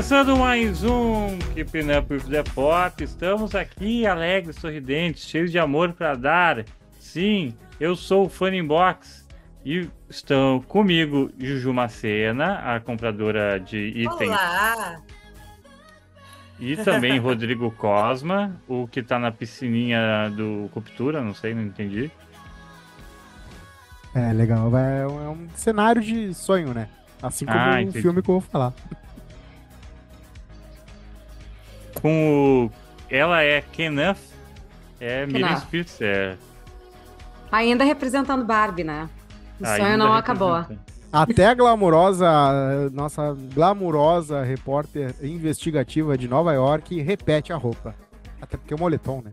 Começando mais um Keeping Up with the Pop. Estamos aqui alegres, sorridentes, cheios de amor para dar. Sim, eu sou o Funny Box e estão comigo Juju Macena, a compradora de itens. Olá! E também Rodrigo Cosma, o que tá na piscininha do Coptura, não sei, não entendi. É, legal. É um, é um cenário de sonho, né? Assim como Ah, um filme que eu vou falar. Com o... Ela é Kenneth, é Miriam. Spitz, é... Ainda representando Barbie, né? O ainda sonho não acabou. Até a glamurosa, nossa glamurosa repórter investigativa de Nova York repete a roupa. Até porque é um moletom, né?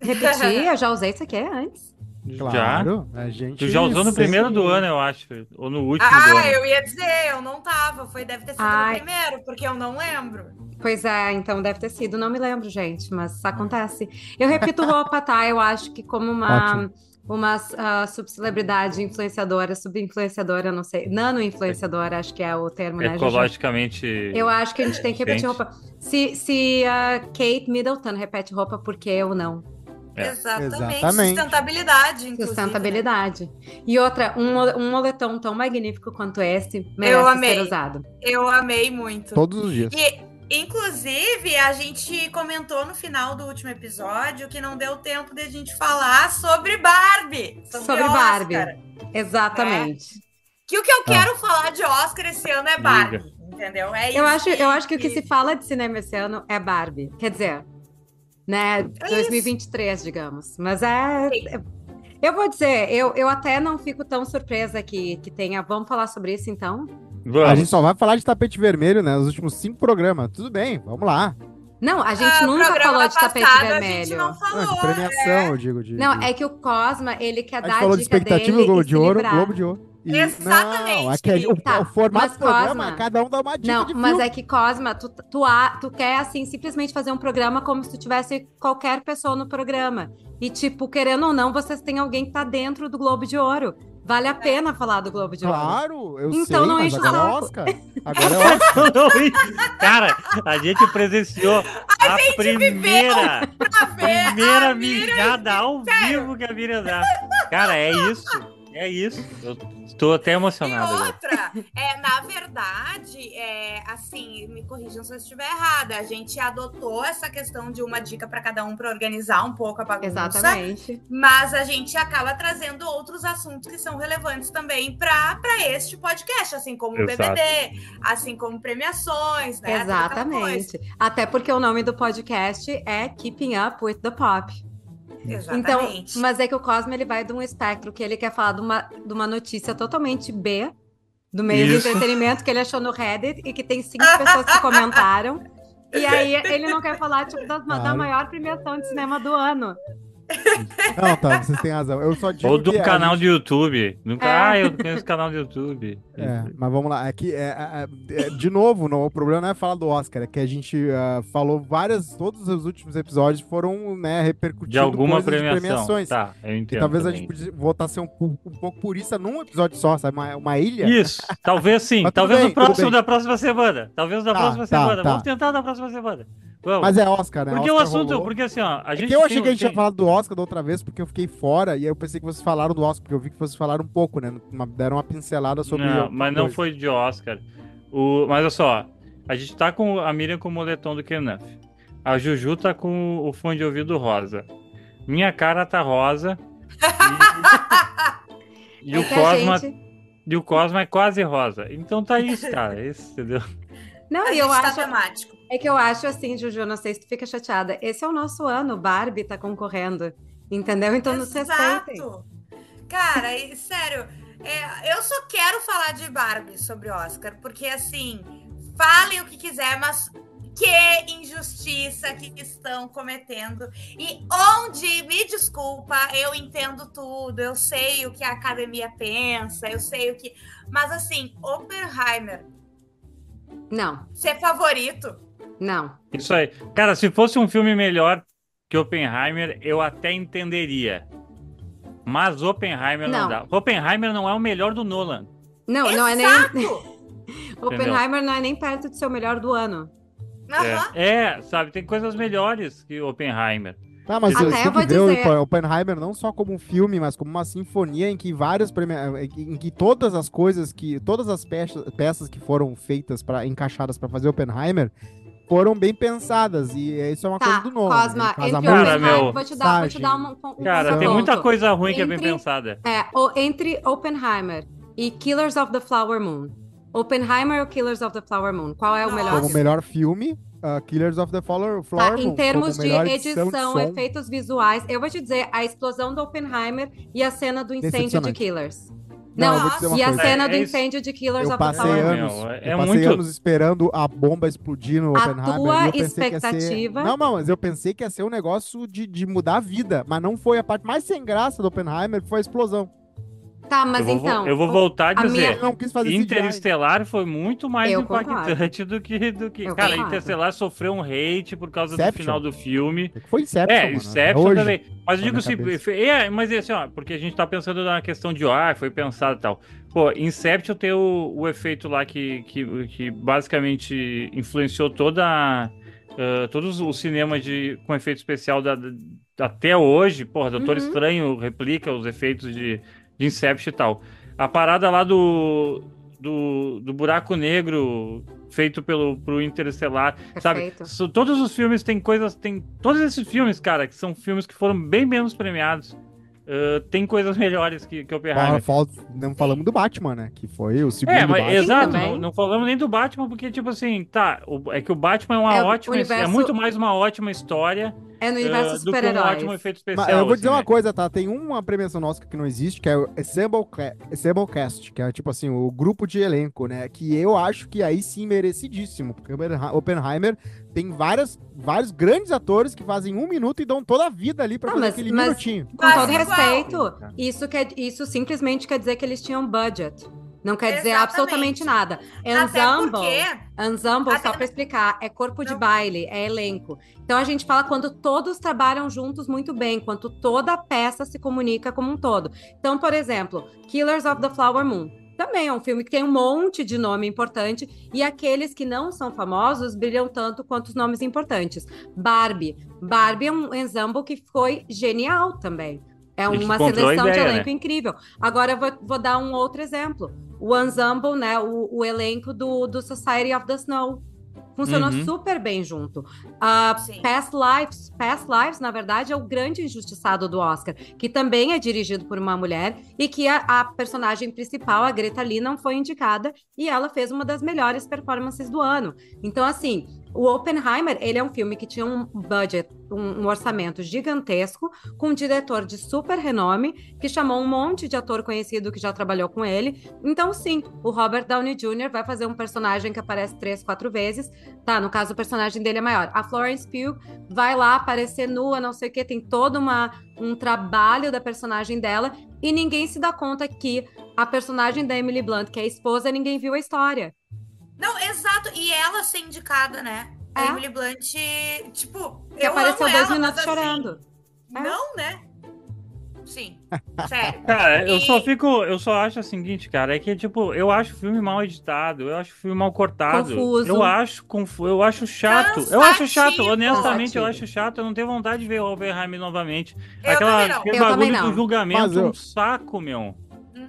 Repetir, eu já usei isso aqui antes. Claro, a gente. Tu já usou no primeiro do ano, eu acho. Ou no último do Ah, ano. eu ia dizer, eu não tava. Foi, deve ter sido Ai. no primeiro, porque eu não lembro. Pois é, então deve ter sido, não me lembro, gente, mas acontece. Eu repito roupa, tá? Eu acho que como uma, Ótimo. uma ah, subcelebridade influenciadora, subinfluenciadora, não sei, nano-influenciadora, acho que é o termo, né? Ecologicamente. Eu acho que a gente tem que repetir Gente. roupa. Se, se a Kate Middleton repete roupa, por que eu não? É. Exatamente. Exatamente. Sustentabilidade, inclusive. né? Sustentabilidade. E outra, um, um moletom tão magnífico quanto este merece Eu amei. ser usado. Eu amei muito. Todos os dias. E, inclusive, a gente comentou no final do último episódio que não deu tempo de a gente falar sobre Barbie. Sobre, Sobre Oscar. Barbie. Exatamente. Que o que eu Ah. quero falar de Oscar esse ano é Barbie. Entendeu? É isso Eu acho, eu acho que o que se fala de cinema esse ano é Barbie. Quer dizer, né, É 2023, digamos. Mas é. Sim. é- Eu vou dizer, eu, eu até não fico tão surpresa que, que tenha. Vamos falar sobre isso então? A Vamos. gente só vai falar de tapete vermelho, né? Nos últimos cinco programas. Tudo bem, vamos lá. Não, a gente Ah, nunca falou de tapete passado, A gente vermelho. não Ah, falou. de premiação, eu digo. De, Não, é que o Cosma, ele quer A dar gente a falou de expectativa dele do Globo de Ouro. Globo de Ouro. E- Exatamente. Não, é que o, Tá, o formato mas do programa, Cosma- cada um dá uma dica Não, de mas filme. é que Cosma, tu, tu, a- tu quer assim simplesmente fazer um programa como se tu tivesse qualquer pessoa no programa. E tipo, querendo ou não, vocês têm alguém que tá dentro do Globo de Ouro. Vale a pena falar do Globo de Ouro. Claro, eu Então sei, não mas enche o agora é saco. Oscar. Agora é Oscar. Cara, a gente presenciou a, primeira, Pra ver primeira a mijada ao vivo que a Miriam dá. Cara, é isso. É isso. Eu estou até E emocionado. agora. outra, é, na verdade, é, assim, me corrijam se eu estiver errada, a gente adotou essa questão de uma dica para cada um para organizar um pouco a bagunça. Exatamente. Mas a gente acaba trazendo outros assuntos que são relevantes também para este podcast, assim como o Exato. BBD, assim como premiações, né? Exatamente. Até porque o nome do podcast é Keeping Up with the Pop. Então, mas é que o Cosmo ele vai de um espectro que ele quer falar de uma, de uma notícia totalmente B, do meio Isso. do entretenimento, que ele achou no Reddit e que tem cinco pessoas que comentaram. E aí ele não quer falar tipo, da, da Claro. maior premiação de cinema do ano. Não, tá, vocês têm razão. Eu só digo Ou do canal gente- de YouTube. Nunca, É. Ah, eu conheço o canal de YouTube. É, mas vamos lá. É que, é, é, é, de novo, não, o problema não é falar do Oscar, é que a gente ah, falou várias, todos os últimos episódios foram, né, repercutindo De alguma coisas de premiação. premiações. Tá, eu E entendo. talvez a também. gente podia voltar a ser um, pu- um pouco purista num episódio só, sabe? Uma, uma ilha. Isso, talvez sim. Talvez bem, no próximo da próxima semana. Talvez da Tá, próxima tá, semana. tá. Vamos tentar na próxima semana. Vamos. Mas é Oscar, né? porque o Oscar assunto, rolou. porque assim, ó, a É gente que eu achei tem- que a gente tinha tem- falado do Oscar da outra vez, porque eu fiquei fora, e aí eu pensei que vocês falaram do Oscar, porque eu vi que vocês falaram um pouco, né? Uma- deram uma pincelada sobre. Não, mas não foi de Oscar. O, mas olha só, a gente tá com a Miriam com o moletom do Kenneth. A Juju tá com o fone de ouvido rosa. Minha cara tá rosa. E, e É o Cosma, gente- e o Cosma é quase rosa. Então tá isso, cara. É isso, entendeu? Não, e eu tá acho. temático. É que eu acho assim, Juju, não sei se tu fica chateada. Esse é o nosso ano, Barbie tá concorrendo. Entendeu? Então nos respeitem. Exato. Cara, e, sério, é, eu só quero falar de Barbie sobre Oscar, porque assim, falem o que quiser, mas que injustiça que estão cometendo. E onde, me desculpa, eu entendo tudo, eu sei o que a academia pensa, eu sei o que. Mas assim, Oppenheimer, Não, ser favorito. não. Isso aí. Cara, se fosse um filme melhor que Oppenheimer, eu até entenderia. Mas Oppenheimer não, Não. dá. Oppenheimer não é o melhor do Nolan. Não, não é nem. Exato! Oppenheimer não é nem perto de ser o melhor do ano. É, é, sabe, tem coisas melhores que Oppenheimer. Ah, mas Até tem eu vou o dizer- Oppen- Oppenheimer não só como um filme, mas como uma sinfonia em que vários premi- em que todas as coisas que todas as peças, peças que foram feitas para encaixadas para fazer Oppenheimer foram bem pensadas e isso é uma Tá, coisa do nome. Cosma, casa entre Cara, Oppenheimer, meu, vou te dar, vou te dar uma, um Cara, Então- tem muita coisa ruim que é bem Entre- pensada. É, o- entre Oppenheimer e Killers of the Flower Moon. Oppenheimer ou Killers of the Flower Moon? Qual é o melhor? como melhor filme, uh, Killers of the Flower, Flower Tá, Moon, em termos de melhor edição, de efeitos visuais, eu vou te dizer a explosão do Oppenheimer e a cena do incêndio de. Killers. Não, Não, e a coisa. cena É, do é incêndio de Killers Eu of the passei Flower Moon. anos, é eu passei muito- anos esperando a bomba explodir no A Oppenheimer. tua e eu pensei que ia ser- expectativa- Não, não, mas eu pensei que ia ser um negócio de, de mudar a vida, mas não foi a parte mais sem graça do Oppenheimer, foi a explosão. Tá, mas eu, vou, então. eu vou voltar a dizer. minha- Eu não quis fazer CGI. Interestelar foi muito mais Eu impactante do que. Do que... Eu Cara, concordo. Interestelar sofreu um hate por causa do Inception. final do filme. Foi Inception, É, mano, Inception hoje. também. Mas eu digo assim, é, mas assim, ó, porque a gente tá pensando na questão de, ah, foi pensado e tal. Pô, Inception tem o, o efeito lá que, que, que basicamente influenciou toda a, ah, todos os cinemas de, com efeito especial da, da- até hoje. Porra, Doutor Uhum. Estranho replica os efeitos de, de Inception e tal. A parada lá do, do, do buraco negro feito pelo pro Interestelar, sabe? Perfeito. So- todos os filmes têm coisas, tem todos esses filmes, cara, que são filmes que foram bem menos premiados. ah, tem coisas melhores que, que Oppenheimer. Fala- não falamos do Batman, né? Que foi o segundo É, mas Batman. exato, não, não falamos nem do Batman, porque, tipo assim, tá, o- é que o Batman é uma É ótima, universo- é muito mais uma ótima história É no ah, universo do que um ótimo super-heróis. efeito especial. Mas eu vou dizer assim, uma né? coisa, tá? Tem uma premiação nossa que não existe, que é o Ensemble, Ca- Ensemble Cast, que é tipo assim, o grupo de elenco, né? Que eu acho que aí sim merecidíssimo, porque Oppenheimer tem várias, vários grandes atores que fazem um minuto e dão toda a vida ali pra Ah, fazer mas- aquele mas- minutinho. Com todo respeito, isso, quer, isso simplesmente quer dizer que eles tinham budget. Não quer dizer Exatamente. absolutamente nada. Até Ensemble, porque ensemble Até- só para explicar, é corpo de Não. baile, é elenco. Então a gente fala quando todos trabalham juntos muito bem, quando toda a peça se comunica como um todo. Então, por exemplo, Killers of the Flower Moon. Também é um filme que tem um monte de nome importante e aqueles que não são famosos brilham tanto quanto os nomes importantes. Barbie. Barbie é um ensemble que foi genial também. É uma seleção de ideia, elenco incrível. Agora eu vou, vou dar um outro exemplo. O ensemble, né? O, o elenco do, do Society of the Snow. Funcionou Uhum. super bem junto. Sim. Past Lives, Past Lives, na verdade, é o grande injustiçado do Oscar, que também é dirigido por uma mulher e que a, a personagem principal, a Greta Lee, não foi indicada e ela fez uma das melhores performances do ano. Então, assim, o Oppenheimer, ele é um filme que tinha um budget, um, um orçamento gigantesco, com um diretor de super renome, que chamou um monte de ator conhecido que já trabalhou com ele. Então, sim, o Robert Downey Jr. vai fazer um personagem que aparece três, quatro vezes. Tá, no caso, o personagem dele é maior. A Florence Pugh vai lá aparecer nua, não sei o que, tem todo uma, um trabalho da personagem dela, e ninguém se dá conta que a personagem da Emily Blunt, que é a esposa, ninguém viu a história. Não, exato. E ela ser indicada, né? É. A Emily Blunt, tipo, Que eu apareceu dois ela, minutos assim, chorando. É. Não, né? Sim. Sério. Cara, eu E- só fico, eu só acho o seguinte, cara, é que tipo, eu acho o filme mal editado, eu acho o filme mal cortado. Confuso. Eu acho confu eu acho chato. Eu acho chato, Cansativo. honestamente, eu Cansativo. acho chato, eu não tenho vontade de ver o Oppenheimer novamente. Eu Aquela, também não. aquele Eu bagulho não. do julgamento, Mas eu- um saco, meu.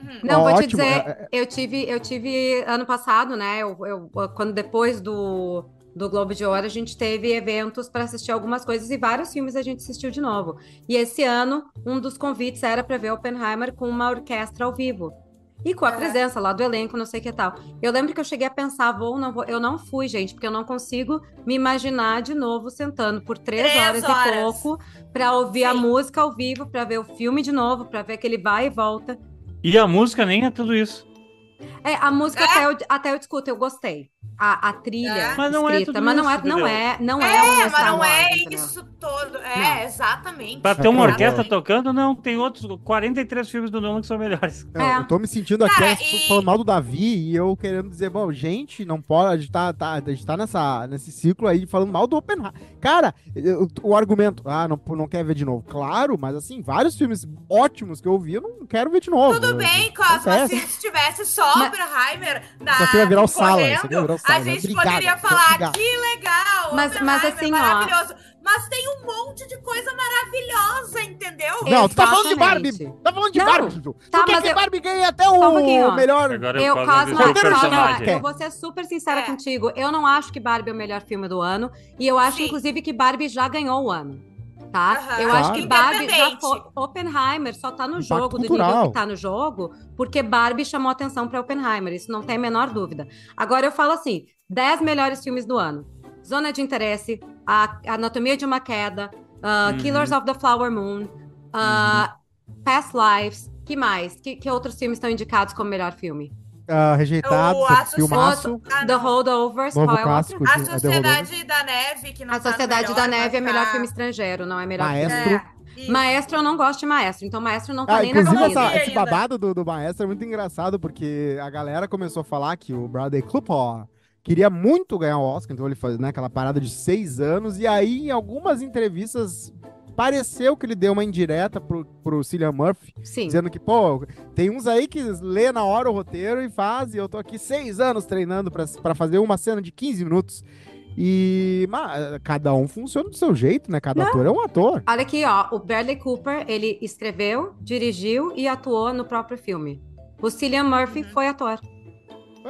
Uhum. Não, vou te Ótimo, dizer, é- eu tive, eu tive ano passado, né? Eu, eu- quando depois do, do Globo de Ouro, a gente teve eventos para assistir algumas coisas e vários filmes a gente assistiu de novo. E esse ano, um dos convites era para ver Oppenheimer com uma orquestra ao vivo. E com a presença lá do elenco, não sei o que tal. Eu lembro que eu cheguei a pensar, vou ou não vou. Eu não fui, gente, porque eu não consigo me imaginar de novo sentando por três, Três horas, e horas. pouco para ouvir a Sim. música ao vivo, para ver o filme de novo, para ver que ele vai e volta. E a música nem é tudo isso. É, a música É? até, eu, até eu discuto, eu gostei. A, a trilha É. Mas não é escrita, tudo mas não é, isso, não é, não é, É, mas Star não Wars, é isso todo. É, exatamente. Pra ter uma É, orquestra tocando, não. Tem outros 43 filmes do Nolan que são melhores. Eu, É. eu tô me sentindo aqui Cara, e- falando mal do Davi e eu querendo dizer, bom, gente, não pode, a gente tá, tá, a gente tá nessa, nesse ciclo aí falando mal do Oppenheimer. Cara, eu- o argumento, ah, não, não quer ver de novo. Claro, mas assim, vários filmes ótimos que eu vi, eu não quero ver de novo. Tudo bem, Cosma, Acontece. se tivesse só Mas- Oppenheimer na Isso aqui vai virar o sala, isso aqui vai correndo, virar o sala. A gente Obrigado, poderia falar obrigado. que legal, Mas- mas assim, ó. maravilhoso. Mas tem um monte de coisa maravilhosa, entendeu? Não, tu tá falando de Barbie. Exatamente. Tá falando de Não. Barbie, Dudu. Tá, tu mas que eu- Barbie ganhe até um o ó. melhor... Agora Eu, eu Cosma, quer. eu vou ser super sincera É. contigo. Eu não acho que Barbie é o melhor filme do ano. E eu acho, Sim. inclusive, que Barbie já ganhou o ano. Tá? Aham. Eu acho Claro. que Barbie já foi. Oppenheimer só tá no Impacto jogo, do cultural. nível que tá no jogo, porque Barbie chamou atenção pra Oppenheimer. Isso não tem a menor dúvida. Agora eu falo assim: 10 melhores filmes do ano. Zona de Interesse, a Anatomia de uma Queda, uh, Uhum. Killers of the Flower Moon, uh, Past Lives. Que mais? Que, que outros filmes estão indicados como melhor filme? Ah, rejeitado, O Associ- filmaço. Ah, The. Holdovers, Novo qual é o outro? clássico de A é. Sociedade da Neve, que não A tá Sociedade da Neve é melhor tá- filme estrangeiro, não é melhor Maestro. filme. É, isso. Maestro, eu não gosto de Maestro, então Maestro não tá Ah, nem na inclusive, essa- esse babado do, do maestro é muito engraçado, porque a galera começou a falar que o Bradley Cooper queria muito ganhar o Oscar, então ele fazia né, aquela parada de seis anos, e aí em algumas entrevistas pareceu que ele deu uma indireta pro, pro Cillian Murphy, Sim. dizendo que, pô, tem uns aí que lê na hora o roteiro e faz, e eu tô aqui seis anos treinando pra, pra fazer uma cena de 15 minutos. E mas, cada um funciona do seu jeito, né? Cada ator é um ator. Olha aqui, ó, o Bradley Cooper, ele escreveu, dirigiu e atuou no próprio filme. O Cillian Murphy foi ator.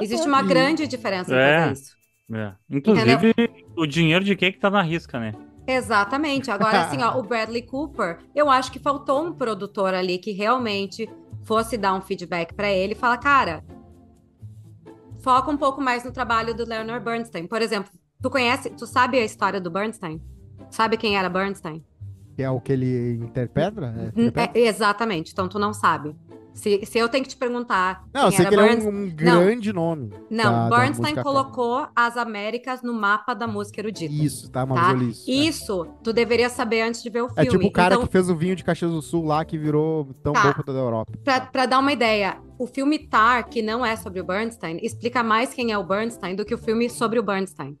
Existe uma E- grande diferença É. isso. É. Inclusive, o dinheiro de quem que tá na risca, né? Exatamente. Agora, assim, ó, o Bradley Cooper, eu acho que faltou um produtor ali que realmente fosse dar um feedback pra ele e falar, cara, foca um pouco mais no trabalho do Leonard Bernstein. Por exemplo, tu conhece, tu sabe a história do Bernstein? Sabe quem era Bernstein? Que é o que ele interpreta? É, N- interpreta? é, exatamente. Então tu não sabe. Se, se eu tenho que te perguntar Não, sei que ele é um, um grande nome. Não, da- da Bernstein música colocou as Américas no mapa da música erudita. Isso, tá, Tá? Mavoliço. Isso, tu deveria saber antes de ver o É. filme. é tipo o cara então, que fez o vinho de Caxias do Sul lá, que virou tão Tá. bom quanto da Europa. Pra, pra dar uma ideia, o filme Tar, que não é sobre o Bernstein, explica mais quem é o Bernstein do que o filme sobre o Bernstein.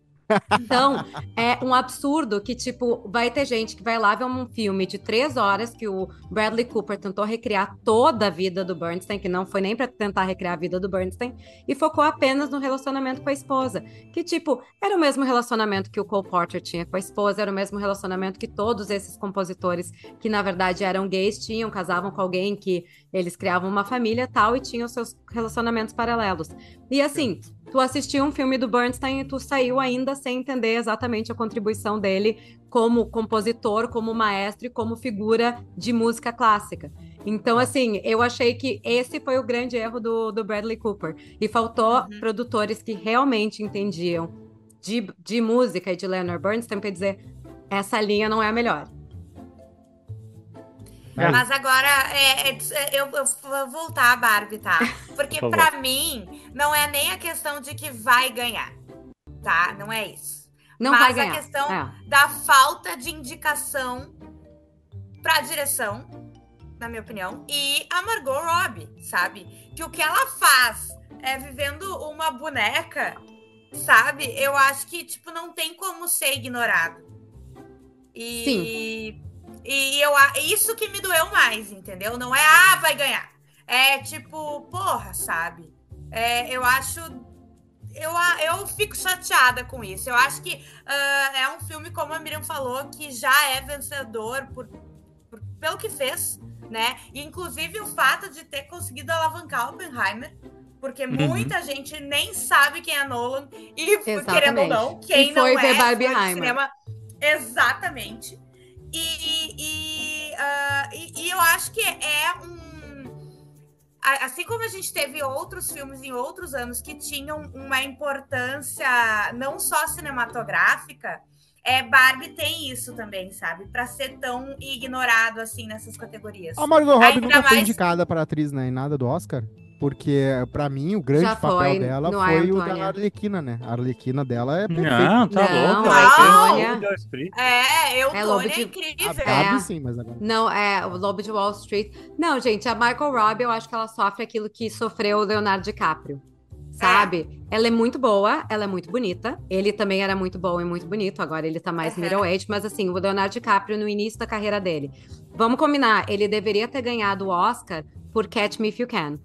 Então, é um absurdo que, tipo, vai ter gente que vai lá ver um filme de três horas que o Bradley Cooper tentou recriar toda a vida do Bernstein, que não foi nem pra tentar recriar a vida do Bernstein, e focou apenas no relacionamento com a esposa. Que, tipo, era o mesmo relacionamento que o Cole Porter tinha com a esposa, era o mesmo relacionamento que todos esses compositores, que na verdade eram gays, tinham, casavam com alguém que eles criavam uma família tal e tinham seus relacionamentos paralelos. E assim, tu assistiu um filme do Bernstein e tu saiu ainda sem entender exatamente a contribuição dele como compositor, como maestro e como figura de música clássica. Então, assim, eu achei que esse foi o grande erro do, do Bradley Cooper. E faltou Uhum. produtores que realmente entendiam de, de música e de Leonard Bernstein para dizer essa linha não é a melhor. É. Mas agora, é, é, eu, eu vou voltar a Barbie, tá? Porque Por pra mim, não é nem a questão de que vai ganhar, tá? Não é isso. Não Mas vai a ganhar. questão- É. Da falta de indicação pra direção, na minha opinião, e a Margot Robbie, sabe? Que o que ela faz é vivendo uma boneca, sabe? Eu acho que, tipo, não tem como ser ignorado. E, e eu, isso que me doeu mais, entendeu? Não é, ah, vai ganhar. É tipo, porra, sabe? É, eu acho. Eu, eu fico chateada com isso. Eu acho que ah, é um filme, como a Miriam falou, que já é vencedor por, por- pelo que fez, né? Inclusive o fato de ter conseguido alavancar Oppenheimer, porque Uhum. muita gente nem sabe quem é Nolan, e Exatamente. querendo ou não, quem E foi não ver é, Barbieheimer. foi. Exatamente. E, e, ah, e- e eu acho que é um. Assim como a gente teve outros filmes em outros anos que tinham uma importância não só cinematográfica, é, Barbie tem isso também, sabe? Pra ser tão ignorado assim nessas categorias. A Margot Robbie Ainda nunca foi mais- indicada para atriz, né? Em nada do Oscar. Porque pra mim o grande Já papel foi dela no foi o da Arlequina, né? A Arlequina dela é perfeita. Não, tá Não, louco. a ela tem Streep. É, eu, É, é de- A incrível. Barbie É. sim, mas agora... Não, é o Lobo de Wall Street. Não, gente, a Margot Robbie, eu acho que ela sofre aquilo que sofreu o Leonardo DiCaprio. Sabe? Ela é muito boa, ela é muito bonita. Ele também era muito bom e muito bonito. Agora ele tá mais Uhum. middle age, mas assim, o Leonardo DiCaprio no início da carreira dele. Vamos combinar, ele deveria ter ganhado o Oscar por Catch Me If You Can.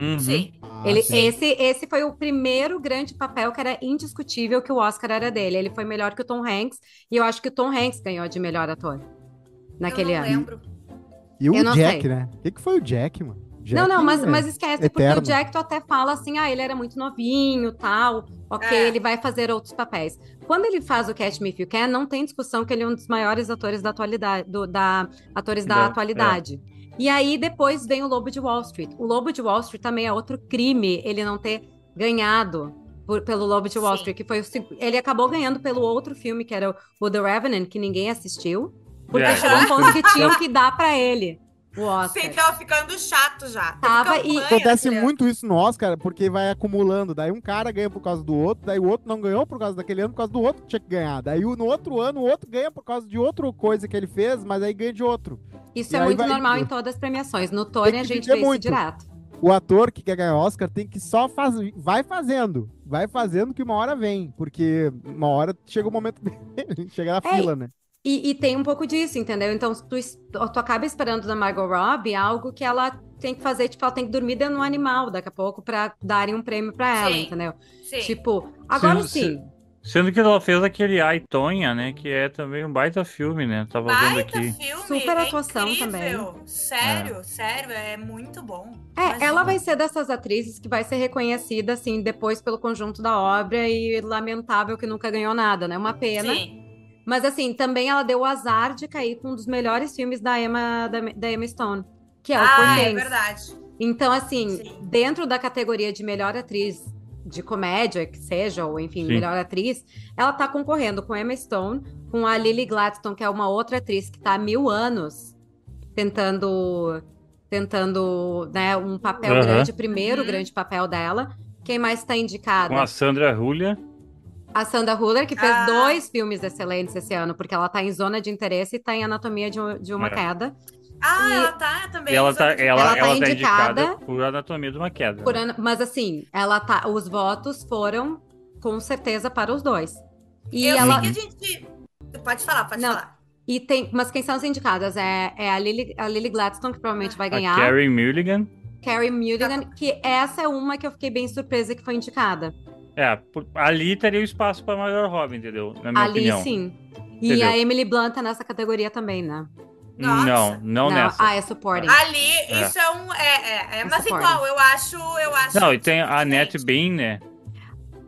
Uhum. Sim. Ah, Ele, sim. esse, esse foi o primeiro grande papel que era indiscutível que o Oscar era dele. Ele foi melhor que o Tom Hanks, e eu acho que o Tom Hanks ganhou de melhor ator naquele eu não ano. lembro. E o Eu não Jack, sei. né? O que, que foi o Jack, mano? Jack não, não, mas, é- mas esquece, porque eterno. o Jack tu até fala assim, ah, ele era muito novinho, tal, ok, É. ele vai fazer outros papéis. Quando ele faz o Catch Me If You Can, não tem discussão que ele é um dos maiores atores da atualidade, do- da, atores da Da- atualidade. E aí depois vem o Lobo de Wall Street. O Lobo de Wall Street também é outro crime, ele não ter ganhado por- pelo Lobo de Wall Sim. Street, que foi o, ele acabou ganhando pelo outro filme que era o, o The Revenant, que ninguém assistiu, porque É, chegou um ponto que tinham que dar pra ele o Oscar. Sim, tava ficando chato já. Tava e- Acontece muito isso no Oscar, porque vai acumulando. Daí um cara ganha por causa do outro, daí o outro não ganhou por causa daquele ano, por causa do outro que tinha que ganhar. Daí no outro ano, o outro ganha por causa de outra coisa que ele fez, mas aí ganha de outro. Isso E é muito vai normal em todas as premiações. No Tony a gente viver vê isso muito. direto. O ator que quer ganhar Oscar tem que só fazer. Vai fazendo. Vai fazendo que uma hora vem. Porque uma hora chega o momento dele. chega na É, fila, né? E, e tem um pouco disso, entendeu? Então, se tu, tu acaba esperando da Margot Robbie algo que ela tem que fazer, tipo, ela tem que dormir dentro de um animal daqui a pouco pra darem um prêmio pra ela, Sim. entendeu? Sim. Tipo, agora Sim, sim. Sendo que ela fez aquele Ai Tonha, né? Que é também um baita filme, né? Tava vendo Baita aqui. filme, Super é atuação incrível. Sério, sério, é muito bom. É, Imagina. ela vai ser dessas atrizes que vai ser reconhecida, assim, depois pelo conjunto da obra e lamentável que nunca ganhou nada, né? Uma pena. Sim. Mas assim, também ela deu o azar de cair com um dos melhores filmes da Emma, da, da Emma Stone, que é o ah, é verdade. Então, assim, Sim. dentro da categoria de melhor atriz de comédia, que seja, ou enfim, Sim. melhor atriz, ela tá concorrendo com Emma Stone, com a Lily Gladstone, que é uma outra atriz que tá há mil anos tentando, tentando, né, um papel grande, primeiro Uhum. grande papel dela. Quem mais tá indicada? Com a Sandra Hulha. A Sandra Huller, que fez Ah. dois filmes excelentes esse ano, porque ela tá em Zona de Interesse e tá em Anatomia de, de uma É. Queda. Ah, E- ela tá também. E ela tá, usando- ela, Ela ela tá tá indicada, indicada por Anatomia de uma Queda. Por né? Mas assim, ela tá. Os votos foram com certeza para os dois. E Eu ela. sei que a gente. Pode falar, pode Não. falar. E tem. Mas quem são as indicadas? É, é a, Lily, a Lily Gladstone, que provavelmente vai A ganhar. Carrie Mulligan. Carrie Mulligan, que essa é uma que eu fiquei bem surpresa que foi indicada. É, por- ali teria o espaço pra Margot Robbie, entendeu? Na minha Ali opinião. sim. E Entendeu? a Emily Blunt tá nessa categoria também, né? Nossa. Não, não, nessa. Ah, é supporting. Ali, É. isso é um. É, é, é, É mas supporting. igual, eu acho. Eu acho Não, e tem a. Annette Bean, né?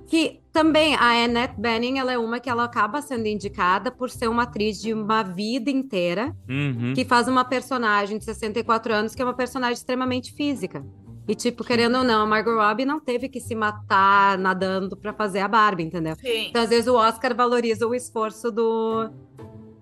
Que também a Annette Bening, ela é uma que ela acaba sendo indicada por ser uma atriz de uma vida inteira Uhum. que faz uma personagem de 64 anos que é uma personagem extremamente física. E, tipo, querendo ou não, a Margot Robbie não teve que se matar nadando pra fazer a Barbie, entendeu? Sim. Então, às vezes, o Oscar valoriza o esforço do,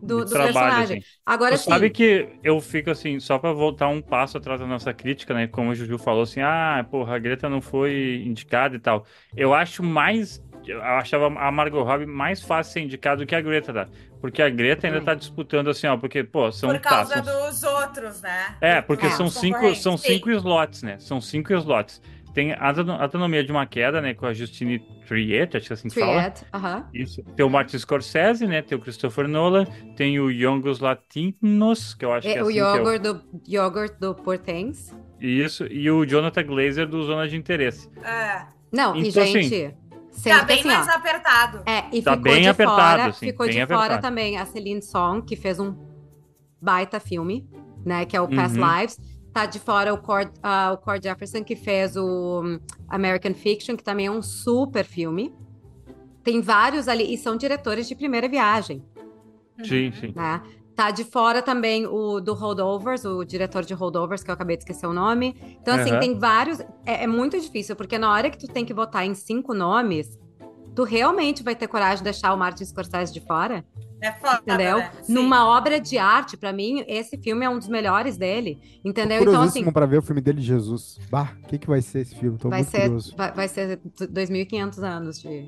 do, do trabalho, personagem. assim. Agora, sim, sabe que eu fico assim, só pra voltar um passo atrás da nossa crítica, né? Como a Juju falou assim, ah, porra, a Greta não foi indicada e tal. Eu acho mais. Eu achava a Margot Robbie mais fácil ser indicada do que a Greta, tá? Porque a Greta ainda tá disputando assim, ó, porque, pô, são. Por tá, causa são- dos outros, né? É, porque É, são cinco, são sim. cinco slots, né? São cinco slots. Tem a Anatomia de uma Queda, né? Com a Justine Triet, acho que é assim que fala. Triad, aham. Isso. Tem o Martin Scorsese, né? Tem o Christopher Nolan. Tem o Yongos Latinos, que eu acho que é É, o assim é o- yogurt do, yogurt do Poor Things. Isso. E o Jonathan Glazer do Zona de Interesse. É. Não, e Então, assim, gente, Tá sendo que bem assim, mais ó, apertado. É, e Tá ficou bem de apertado, fora, assim, ficou bem de fora apertado. também a Celine Song, que fez um baita filme, né, que é o Past Uhum. Lives. Tá de fora o Cord, ah, o Cord Jefferson, que fez o hum, American Fiction, que também é um super filme. Tem vários ali, e são diretores de primeira viagem, Sim, sim. Tá de fora também o do Holdovers, o diretor de Holdovers, que eu acabei de esquecer o nome. Então, assim, Aham. tem vários. É, é muito difícil, porque na hora que tu tem que votar em cinco nomes, tu realmente vai ter coragem de deixar o Martin Scorsese de fora? É foda, Entendeu? né? Numa obra de arte, pra mim, esse filme é um dos melhores dele. Entendeu? Então, assim, pra ver o filme dele, Jesus. Bah, o que, que vai ser esse filme? Tô vai muito ser, curioso. vai, vai ser 2.500 anos de,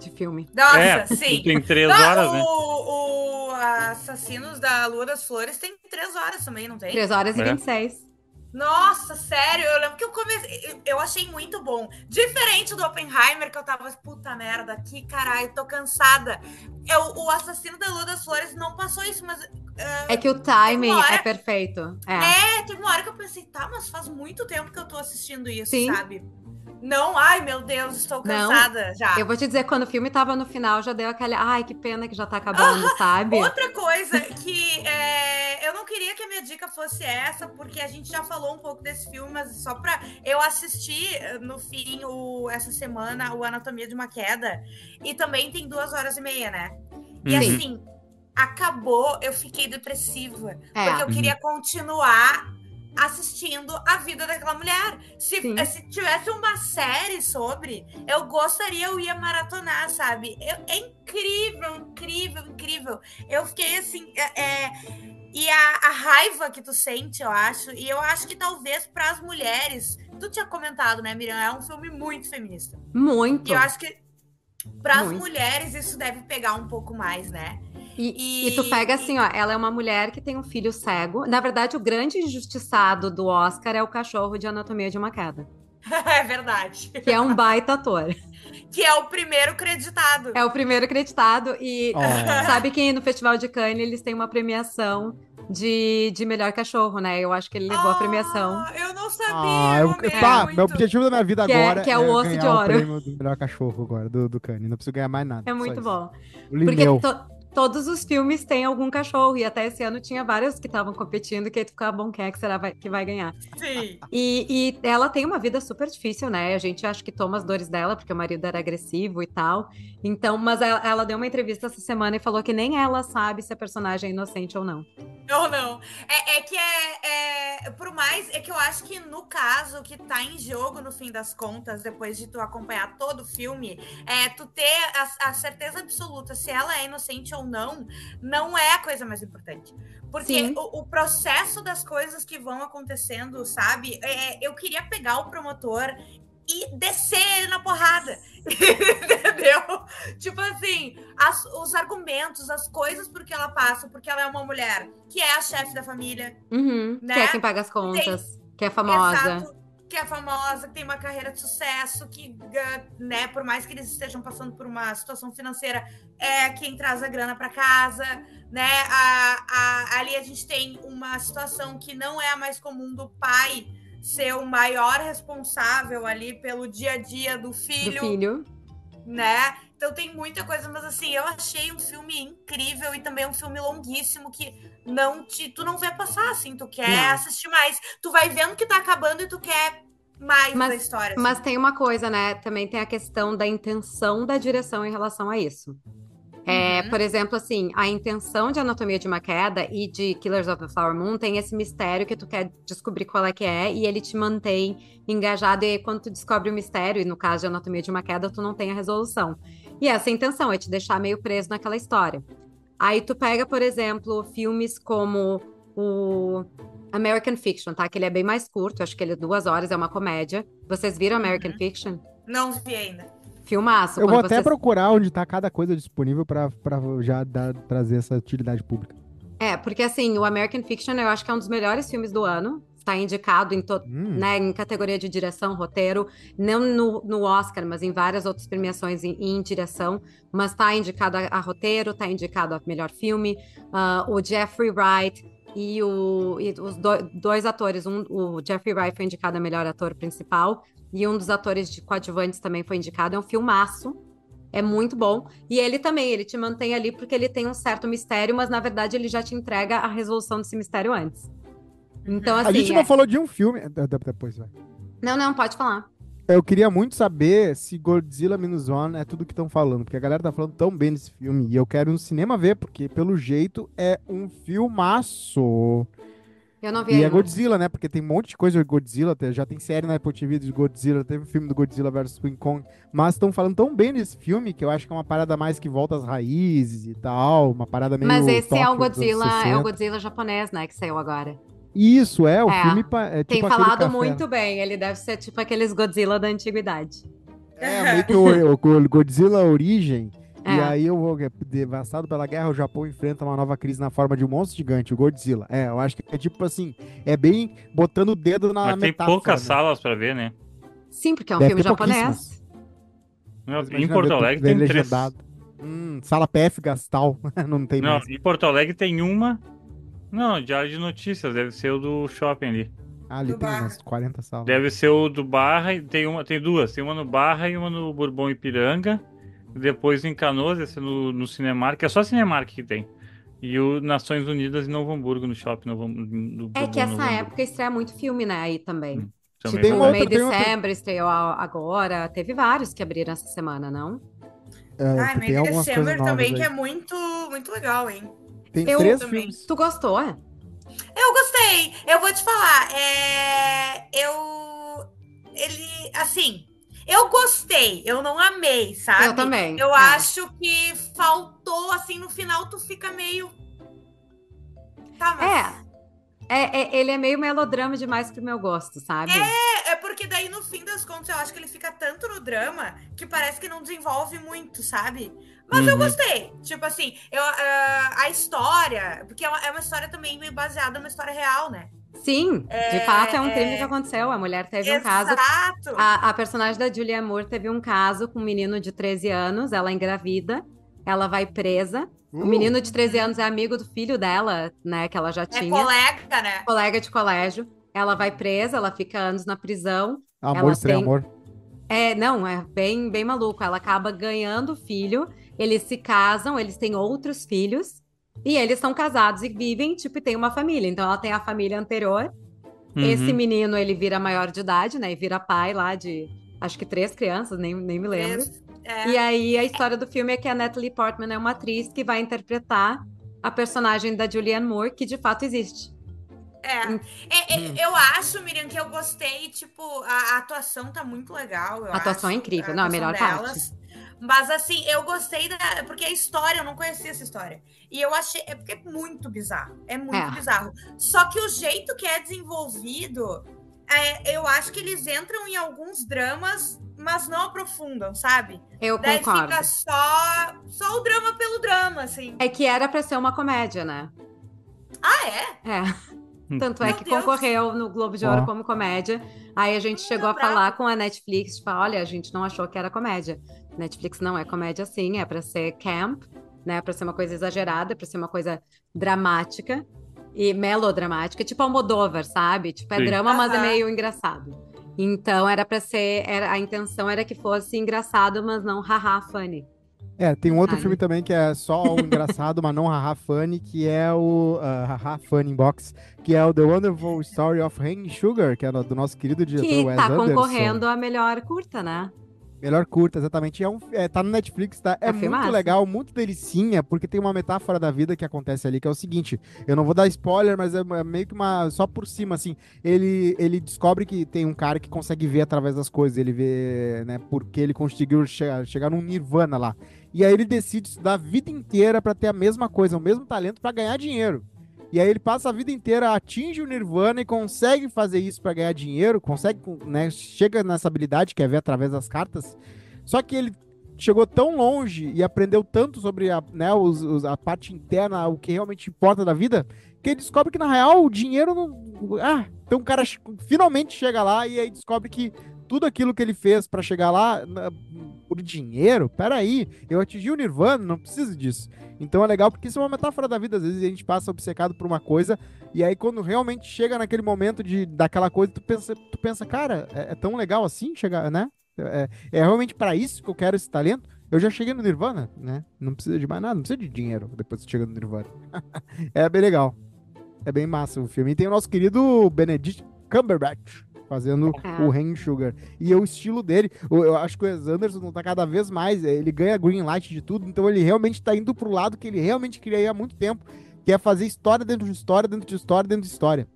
de filme. Nossa, é, sim. tem três Ah, horas, o, né? o Assassinos da Lua das Flores tem três horas também, não tem? 3 horas e É. 26. Nossa, sério, eu lembro que eu comecei. eu- achei muito bom. Diferente do Oppenheimer, que eu tava, puta merda, que caralho, tô cansada. Eu, o Assassino da Lua das Flores não passou isso, mas. ah, É que o timing Uma hora- é perfeito. É. É, teve uma hora que eu pensei, tá, mas faz muito tempo que eu tô assistindo isso, Sim. sabe? Não, ai meu Deus, estou Não, cansada já. Eu vou te dizer, quando o filme tava no final, já deu aquela. Ai, que pena que já tá acabando, sabe? Outra coisa que é, eu não queria que a minha dica fosse essa, porque a gente já falou um pouco desse filme, mas só pra. Eu assisti eh, no fim o, essa semana o Anatomia de uma Queda, e também tem duas horas e meia, né? E Uhum. assim, acabou, eu fiquei depressiva. É. Porque eu queria continuar assistindo a vida daquela mulher. Se, Sim. se tivesse uma série sobre, eu gostaria, eu ia maratonar, sabe? Eu- é incrível, incrível, incrível. Eu fiquei assim. é- é, e a, a raiva que tu sente, eu acho, e eu acho que talvez para as mulheres, tu tinha comentado, né, Miriam? É um filme muito feminista. Muito. E eu acho que para as mulheres isso deve pegar um pouco mais, né? E, E- e tu pega assim, ó, ela é uma mulher que tem um filho cego. Na verdade, o grande injustiçado do Oscar é o cachorro de Anatomia de uma Queda, é verdade. que é um baita ator. Que é o primeiro creditado. É o primeiro acreditado e Ó. sabe que no Festival de Cannes eles têm uma premiação de, de melhor cachorro, né? Eu acho que ele levou a premiação. Ah, eu não sabia. Ah, eu pá, muito. meu objetivo da minha vida Que é- agora que é o osso de ganhar ouro. o prêmio do melhor cachorro agora, do, do Cane. Não preciso ganhar mais nada. É muito bom. O Porque to- todos os filmes têm algum cachorro e até esse ano tinha vários que estavam competindo que aí tu ficava bom quem é que será vai- que vai ganhar. Sim. E, e ela tem uma vida super difícil, né? A gente acha que toma as dores dela, porque o marido era agressivo e tal. Então, mas ela, ela deu uma entrevista essa semana e falou que nem ela sabe se a personagem é inocente ou não. Ou não. É, é que é, é- Por mais. É que eu acho que no caso que tá em jogo, no fim das contas, depois de tu acompanhar todo o filme, é tu ter a, a certeza absoluta se ela é inocente ou não, não é a coisa mais importante. Porque o, o processo das coisas que vão acontecendo, sabe? É, eu queria pegar o promotor e descer ele na porrada. Entendeu? Tipo assim, as- os argumentos, as coisas por que ela passa, porque ela é uma mulher que é a chefe da família, Uhum, Né? Que é quem paga as contas, que é famosa. Exato, que é famosa, que tem uma carreira de sucesso, que, ga- né, por mais que eles estejam passando por uma situação financeira, é quem traz a grana para casa, né? A, a- ali a gente tem uma situação que não é a mais comum do pai ser o maior responsável ali pelo dia a dia do Do filho, filho. né? Então tem muita coisa, mas assim, eu achei um filme incrível e também um filme longuíssimo que não te, tu não vê passar assim, tu quer Não. assistir mais. Tu vai vendo que tá acabando e tu quer mais Mas- da história. assim. Mas tem uma coisa, né? Também tem a questão da intenção da direção em relação a isso. É, Uhum. por exemplo, assim, a intenção de Anatomia de uma Queda e de Killers of the Flower Moon tem esse mistério que tu quer descobrir qual é que é e ele te mantém engajado. E aí, quando tu descobre o mistério, e no caso de Anatomia de uma Queda, tu não tem a resolução. E essa é a intenção, é te deixar meio preso naquela história. Aí tu pega, por exemplo, filmes como o American Fiction, tá? Que ele é bem mais curto, acho que ele é duas horas, é uma comédia. Vocês viram American Uhum. Fiction? Não vi ainda. Filmaço. Eu vou até vocês- procurar onde tá cada coisa disponível pra, pra já dar, trazer essa utilidade pública. É, porque assim, o American Fiction eu acho que é um dos melhores filmes do ano. Está indicado em, Hum, né, em categoria de direção, roteiro, não no, no Oscar, mas em várias outras premiações em, em direção. Mas está indicado a, a roteiro, está indicado a melhor filme. Ah, o Jeffrey Wright e, o, e os do- dois atores, um, o Jeffrey Wright foi indicado a melhor ator principal e um dos atores de coadjuvantes também foi indicado. É um filmaço. É muito bom. E ele também, ele te mantém ali porque ele tem um certo mistério, mas na verdade ele já te entrega a resolução desse mistério antes. Então, assim. a gente é- não falou de um filme. de- Depois, vai. Não, não, pode falar. Eu queria muito saber se Godzilla Minus One é tudo que estão falando, porque a galera tá falando tão bem desse filme e eu quero no cinema ver, porque pelo jeito é um filmaço. Eu não vi E é ainda. Godzilla, né? Porque tem um monte de coisa de Godzilla, já tem série na Apple TV de Godzilla, teve o filme do Godzilla vs King Kong, mas estão falando tão bem desse filme que eu acho que é uma parada mais que volta às raízes e tal, uma parada meio Mas esse é o Godzilla, é o 60. Godzilla japonês, né, que saiu agora. Isso, é, o É. filme é Tem tipo aquele falado café. muito bem, ele deve ser tipo aqueles Godzilla da antiguidade. É, meio que o, o Godzilla Origem. E É. aí, o, devastado pela guerra, o Japão enfrenta uma nova crise na forma de um monstro gigante, o Godzilla. É, eu acho que é tipo assim, é bem botando o dedo na Mas tem poucas né? salas pra ver, né? Sim, porque é um Deve filme japonês. Não, Em Porto Alegre tem três. Hum, sala PF Gastal, não tem Não, mais. em Porto Alegre tem uma. Não, Diário de Notícias, deve ser o do shopping ali. Ah, ali Do tem Barra. umas 40 salas. Deve ser o do Barra e tem uma, tem duas, tem uma no Barra e uma no Bourbon Ipiranga. Depois em Canoas, esse é no, no Cinemark, é só Cinemark que tem. E o Nações Unidas em Novo Hamburgo, no shopping Novo, no É que essa Novo Hamburgo época estreia muito filme, né, aí também. Hum, também. Tem Tipo, no meio de dezembro estreou agora. Teve vários que abriram essa semana, não? É, tem meio de novas também, aí. que é muito, muito legal, hein? Tem Eu três também. filmes. Tu gostou? Eu gostei. Eu vou te falar. É... Eu. Ele. Assim. Eu gostei. Eu não amei, sabe? Eu também. Eu é. acho que faltou, assim, no final tu fica meio. Tá, mas. É. É, é- ele é meio melodrama demais pro meu gosto, sabe? É, porque daí no fim das contas eu acho que ele fica tanto no drama que parece que não desenvolve muito, sabe? Mas eu Uhum. gostei. Tipo assim, eu, ah, a história. Porque é uma, é uma história também meio baseada numa história real, né? Sim, de fato é um crime que aconteceu. A mulher teve um caso. Exato. A, a personagem da Julia Moore teve um caso com um menino de 13 anos, ela engravida, ela vai presa. O Uh, menino de 13 anos é amigo do filho dela, né? Que ela já É tinha. colega, né? Colega de colégio. Ela vai presa, ela fica anos na prisão. Amor, ela estranho tem- amor. É, não, é bem, bem maluco. Ela acaba ganhando o filho, eles se casam, eles têm outros filhos, e eles são casados e vivem, tipo, e tem uma família. Então ela tem a família anterior. Uhum. Esse menino, ele vira maior de idade, né? E vira pai lá de, acho que três crianças, nem, nem me lembro. É. E aí a história do filme é que a Natalie Portman é uma atriz que vai interpretar a personagem da Julianne Moore, que de fato existe. É. Hum. É, é, Hum. Eu acho, Miriam, que eu gostei, tipo, a, a atuação tá muito legal. eu A atuação é acho, incrível, não, a melhor parte. Mas assim, eu gostei da. Porque a história, eu não conhecia essa história. E eu achei. É porque é muito bizarro. É muito É. bizarro. Só que o jeito que é desenvolvido, é, eu acho que eles entram em alguns dramas, mas não aprofundam, sabe? Eu Daí concordo. fica só, só o drama pelo drama, assim. É que era pra ser uma comédia, né? Ah, é? É. Tanto é que Deus. concorreu no Globo de Ouro como comédia. Aí a gente chegou a falar com a Netflix, tipo, olha, a gente não achou que era comédia. Netflix não é comédia sim, é pra ser camp, né? Pra ser uma coisa exagerada, pra ser uma coisa dramática e melodramática, tipo Almodóvar, sabe? Tipo, é Sim. drama, mas é meio engraçado. Então era pra ser, era, a intenção era que fosse engraçado, mas não haha funny. É, tem um outro filme também que é só o engraçado, mas não haha funny, que é o uh, haha funny box, que é o The Wonderful Story of Hank Sugar, que é do nosso querido diretor Que Wes tá Anderson. concorrendo a melhor curta, né? Melhor curta, exatamente. É um, é, tá no Netflix, tá? É, É muito legal, muito delicinha, porque tem uma metáfora da vida que acontece ali, que é o seguinte: eu não vou dar spoiler, mas é, é meio que uma. Só por cima, assim. Ele, ele descobre que tem um cara que consegue ver através das coisas, ele vê, né, porque ele conseguiu chegar, chegar num nirvana lá. E aí ele decide estudar a vida inteira pra ter a mesma coisa, o mesmo talento pra ganhar dinheiro. E aí ele passa a vida inteira, atinge o Nirvana e consegue fazer isso pra ganhar dinheiro, consegue, né, chega nessa habilidade que é ver através das cartas. Só que ele chegou tão longe e aprendeu tanto sobre a, né, os- os- a parte interna, o que realmente importa da vida, que ele descobre que na real o dinheiro não. Ah, então o cara finalmente chega lá e aí descobre que tudo aquilo que ele fez pra chegar lá na- por dinheiro, peraí, eu atingi o Nirvana, não preciso disso. Então é legal porque isso é uma metáfora da vida. Às vezes a gente passa obcecado por uma coisa e aí quando realmente chega naquele momento de daquela coisa, tu pensa, tu pensa cara, é, é tão legal assim chegar, né? É, é realmente pra isso que eu quero esse talento. Eu já cheguei no Nirvana, né? Não precisa de mais nada, não precisa de dinheiro depois que chega no Nirvana. é bem legal. É bem massa o filme. E tem o nosso querido Benedict Cumberbatch fazendo É. o Rain Sugar. E é o estilo dele. Eu acho que o Wes Anderson tá cada vez mais. é, Ele ganha green light de tudo, então ele realmente tá indo pro lado que ele realmente queria há muito tempo, que é fazer história dentro de história, dentro de história, dentro de história.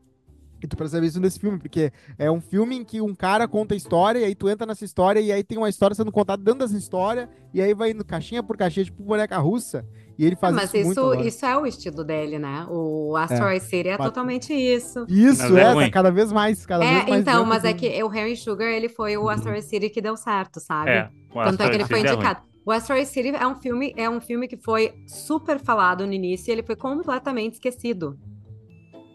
E tu percebe isso nesse filme, porque é um filme em que um cara conta a história, e aí tu entra nessa história, e aí tem uma história sendo contada dentro dessa história, e aí vai indo caixinha por caixinha, tipo boneca russa. E ele faz Mas isso, muito isso, isso é o estilo dele, né? O Asteroid City é totalmente isso. Isso, é é, tá cada vez mais, cada vez É, mais então, mas é que o Harry Sugar, ele foi o Asteroid City que deu certo, sabe? É, o Tanto é que ele foi City é indicado. O Asteroid City é um filme, é um filme que foi super falado no início e ele foi completamente esquecido.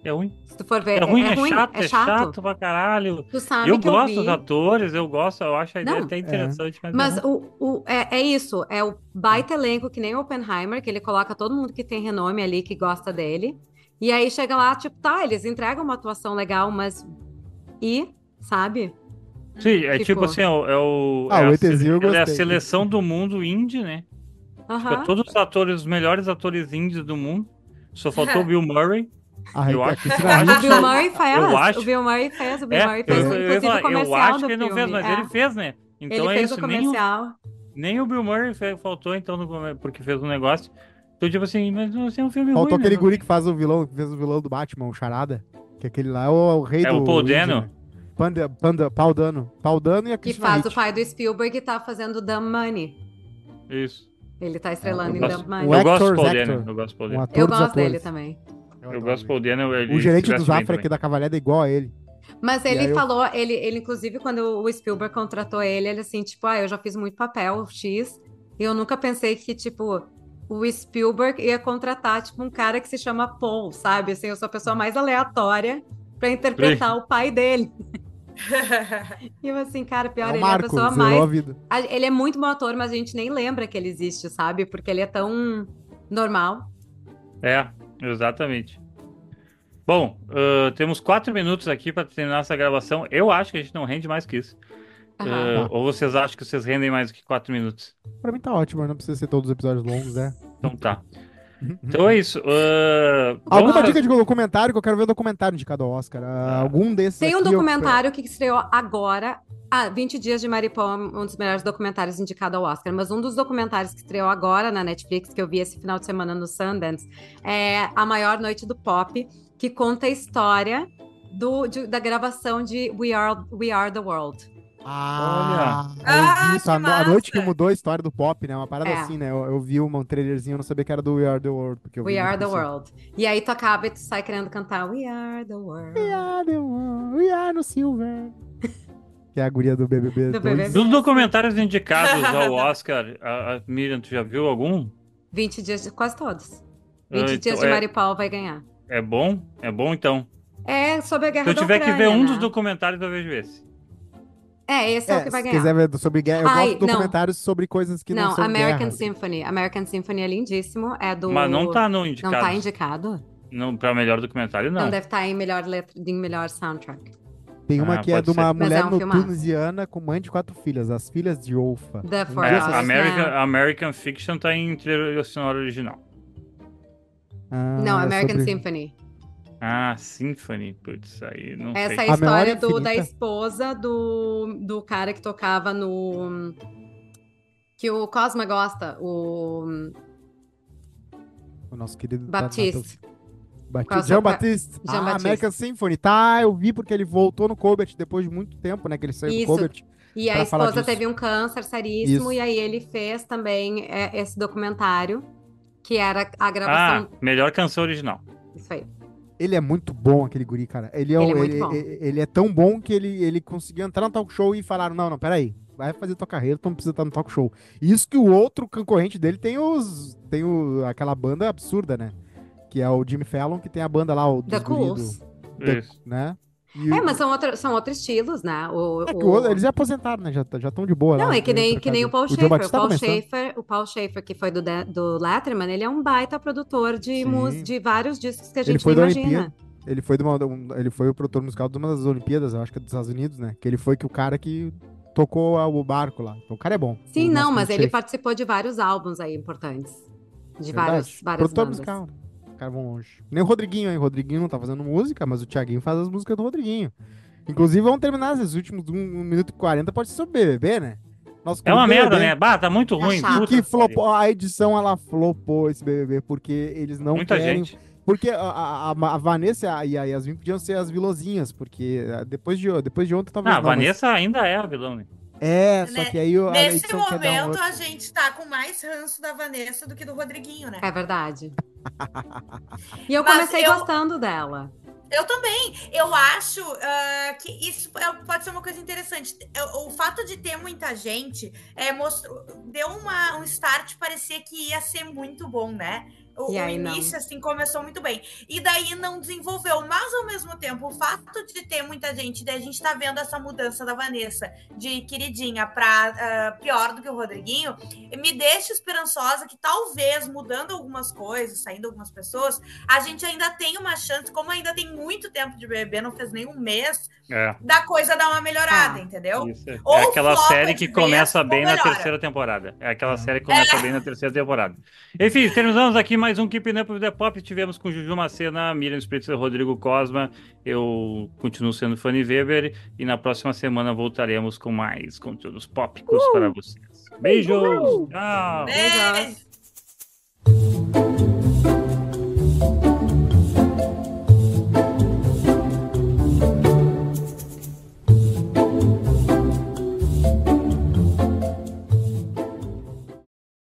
É ruim. Se tu for ver, É ruim, é, ruim, chato, é é chato. chato pra caralho. Tu sabe Eu que eu gosto vi, dos atores, eu gosto, eu acho a ideia Não. até interessante, mas, mas é o, o, é, é isso, é o baita elenco que nem o Oppenheimer, que ele coloca todo mundo que tem renome ali, que gosta dele. E aí chega lá, tipo, tá, eles entregam uma atuação legal, mas... E, sabe? Sim, é ficou. tipo assim, é o. É o, Ah, é o a eu é a seleção do mundo indie, né? Aham. Tipo, todos os atores, os melhores atores indies do mundo. Só faltou o Bill Murray. Ah, eu a acho- eu O Bill Murray fez. Eu acho- O Bill Murray fez. O Bill É, Murray eu, fez, eu, inclusive, falar, o eu comercial acho do que ele não filme. fez, mas é. ele fez, né? Então ele é fez isso, o nem o, comercial. nem o Bill Murray faltou, então, no porque fez um negócio. Então, tipo assim, mas não é um filme Faltou ruim, aquele né? guri que faz o vilão, que fez o vilão do Batman, o Charada. Que aquele lá é o, o rei É do. o Paul Dano. né? Panda, Panda, Paul Dano. Paul Dano e a Que faz o Ricci. pai do Spielberg que tá fazendo Dumb Money. Isso. Ele tá estrelando eu em gosto- Dumb Money. O Eu gosto do Paul. Dano. Eu gosto do Paul Um Eu gosto dele também. Eu gosto do ele O gerente do Zafra aqui da Cavalhada é igual a ele. Mas ele aí eu- falou, ele, ele inclusive, quando o Spielberg contratou ele, ele assim, tipo, ah, eu já fiz muito papel X, e eu nunca pensei que, tipo, o Spielberg ia contratar, tipo, um cara que se chama Paul, sabe? Assim, eu sou a pessoa mais aleatória pra interpretar o pai dele. E eu assim, cara, pior, é ele é a Marco, pessoa mais a vida. A- Ele é muito bom ator, mas a gente nem lembra que ele existe, sabe? Porque ele é tão normal. É, exatamente. Bom, ah, temos quatro minutos aqui para terminar essa gravação. Eu acho que a gente não rende mais que isso. Ah, ou vocês acham que vocês rendem mais do que quatro minutos? Pra mim tá ótimo, não precisa ser todos os episódios longos, né? Então tá. Então é isso. ah, vamos Alguma dica de documentário que eu quero ver o documentário indicado ao Oscar? Ah, algum desses. Tem um aqui eu- documentário que estreou agora. Ah, 20 Dias de Maripó, um dos melhores documentários indicado ao Oscar. Mas um dos documentários que estreou agora na Netflix, que eu vi esse final de semana no Sundance, é A Maior Noite do Pop, que conta a história do, de- da gravação de We Are, We Are the World. Ah, eu Ah, vi isso. A, que no- a noite que mudou a história do pop, né? Uma parada É. assim, né? Eu, eu vi um trailerzinho, eu não sabia que era do We Are the World. Porque eu We Are the cima. World. E aí tu acaba e tu sai querendo cantar We Are the World. We Are the World, We Are no Silver. que é a guria do BBB. Do 2. BBB. Dos documentários indicados ao Oscar, a, a Miriam, tu já viu algum? 20 dias de quase todos. Ah, 20 então dias de é- Maripol vai ganhar. É bom? É bom então. É sobre a guerra Se eu tiver que ver Ucrânia, um né? dos documentários, eu vejo esse. É, esse é, o É, que vai se ganhar. quiser ver sobre guerra, eu Ai, gosto de não. documentários sobre coisas que não, não, são American guerra. Symphony. American Symphony é lindíssimo. É do. Mas não tá no Não indicado. tá indicado? Não, pra melhor documentário, Não, não. deve estar em melhor letra, em melhor soundtrack. Tem uma Ah, que é de uma ser. Mas mulher é um tunisiana com mãe de quatro filhas, as filhas de Olfa. The Um Four É, Daughters, American, né? American Fiction tá em trilha sonora original. Ah, Não, é American sobre- Symphony. Ah, Symphony. Putz, aí não Essa é sei. a A história do, da esposa do, do cara que tocava no. Que o Cosma gosta, o O nosso querido Baptiste. Batista. É Jean Baptiste. Jean ah, Baptiste. American Symphony. Tá, eu vi porque ele voltou no Colbert depois de muito tempo, né? Que ele saiu Isso. do Colbert. E a esposa teve um câncer seríssimo, Isso. e aí ele fez também é, esse documentário, que era a Ah, gravação. melhor canção original. Isso aí. Ele é muito bom, aquele guri, cara. Ele é, Ele um- é ele, ele- é tão bom que ele, ele conseguiu entrar no talk show e falaram: não, não, peraí. Vai fazer tua carreira, tu não precisa estar no talk show. Isso que o outro concorrente dele tem os. Tem o, aquela banda absurda, né? Que é o Jimmy Fallon, que tem a banda lá, o The dos guri do- né? E É, o- mas são, outro, são outros estilos, né? O, é que o- o eles já aposentaram, né? Já estão de boa lá. Não, é que tem nem, que nem o. Paul Schaefer. O tá Paul começando. Schaefer, o Paul Schaefer, que foi do, do Letterman, ele é um baita produtor de, mus, de vários discos que a Ele gente foi não da imagina. Olimpíada. Ele foi, uma- um- ele foi o produtor musical de uma das Olimpíadas, eu acho que é dos Estados Unidos, né? Que ele foi que o cara que tocou o barco lá. Então o cara é bom. Sim, O não, mas ele participou de vários álbuns aí importantes. De Verdade. vários, várias Produtor bandas. musical. Caras vão longe. Nem o Rodriguinho, hein? O Rodriguinho não tá fazendo música, mas o Thiaguinho faz as músicas do Rodriguinho. Inclusive, vamos terminar esses últimos 1 minuto e 40, pode ser sobre BBB, né? Nosso É uma merda, BBB, né? Bah, tá muito Tá ruim. puta que flopou, a edição ela flopou esse BBB porque eles não Muita querem gente. Porque a, a, a Vanessa e a Yasmin podiam ser as vilãzinhas, porque eh, depois de, depois de ontem talvez Ah, a não, mas- Vanessa ainda é a vilã, né? É, só Né? que aí o- um momento, outro- a gente tá com mais ranço da Vanessa do que do Rodriguinho, né? É verdade. E eu Mas comecei eu- gostando dela. Eu também. Eu acho ah, que isso é- pode ser uma coisa interessante. Eu- O fato de ter muita gente é, mostrou, deu uma, um start, parecia que ia ser muito bom, né? O, o aí não. início, assim, começou muito bem. E daí não desenvolveu. Mas, ao mesmo tempo, o fato de ter muita gente, daí a gente tá vendo essa mudança da Vanessa de queridinha pra ah, pior do que o Rodriguinho, me deixa esperançosa que talvez, mudando algumas coisas, saindo algumas pessoas, a gente ainda tem uma chance, como ainda tem muito tempo de bebê, não fez nem um mês, É. da coisa dar uma melhorada, Ah, entendeu? Isso. É Ou aquela flopa série que começa bem na melhora. terceira temporada. É aquela série que começa bem na terceira temporada. Enfim, terminamos aqui mais um Keeping Up with the Pop. Tivemos com Juju Macena, Miriam Spritzer, Rodrigo Cosma. Eu continuo sendo Fanny Weber. E na próxima semana voltaremos com mais conteúdos pópicos para vocês. Beijos! Tchau! Beijo.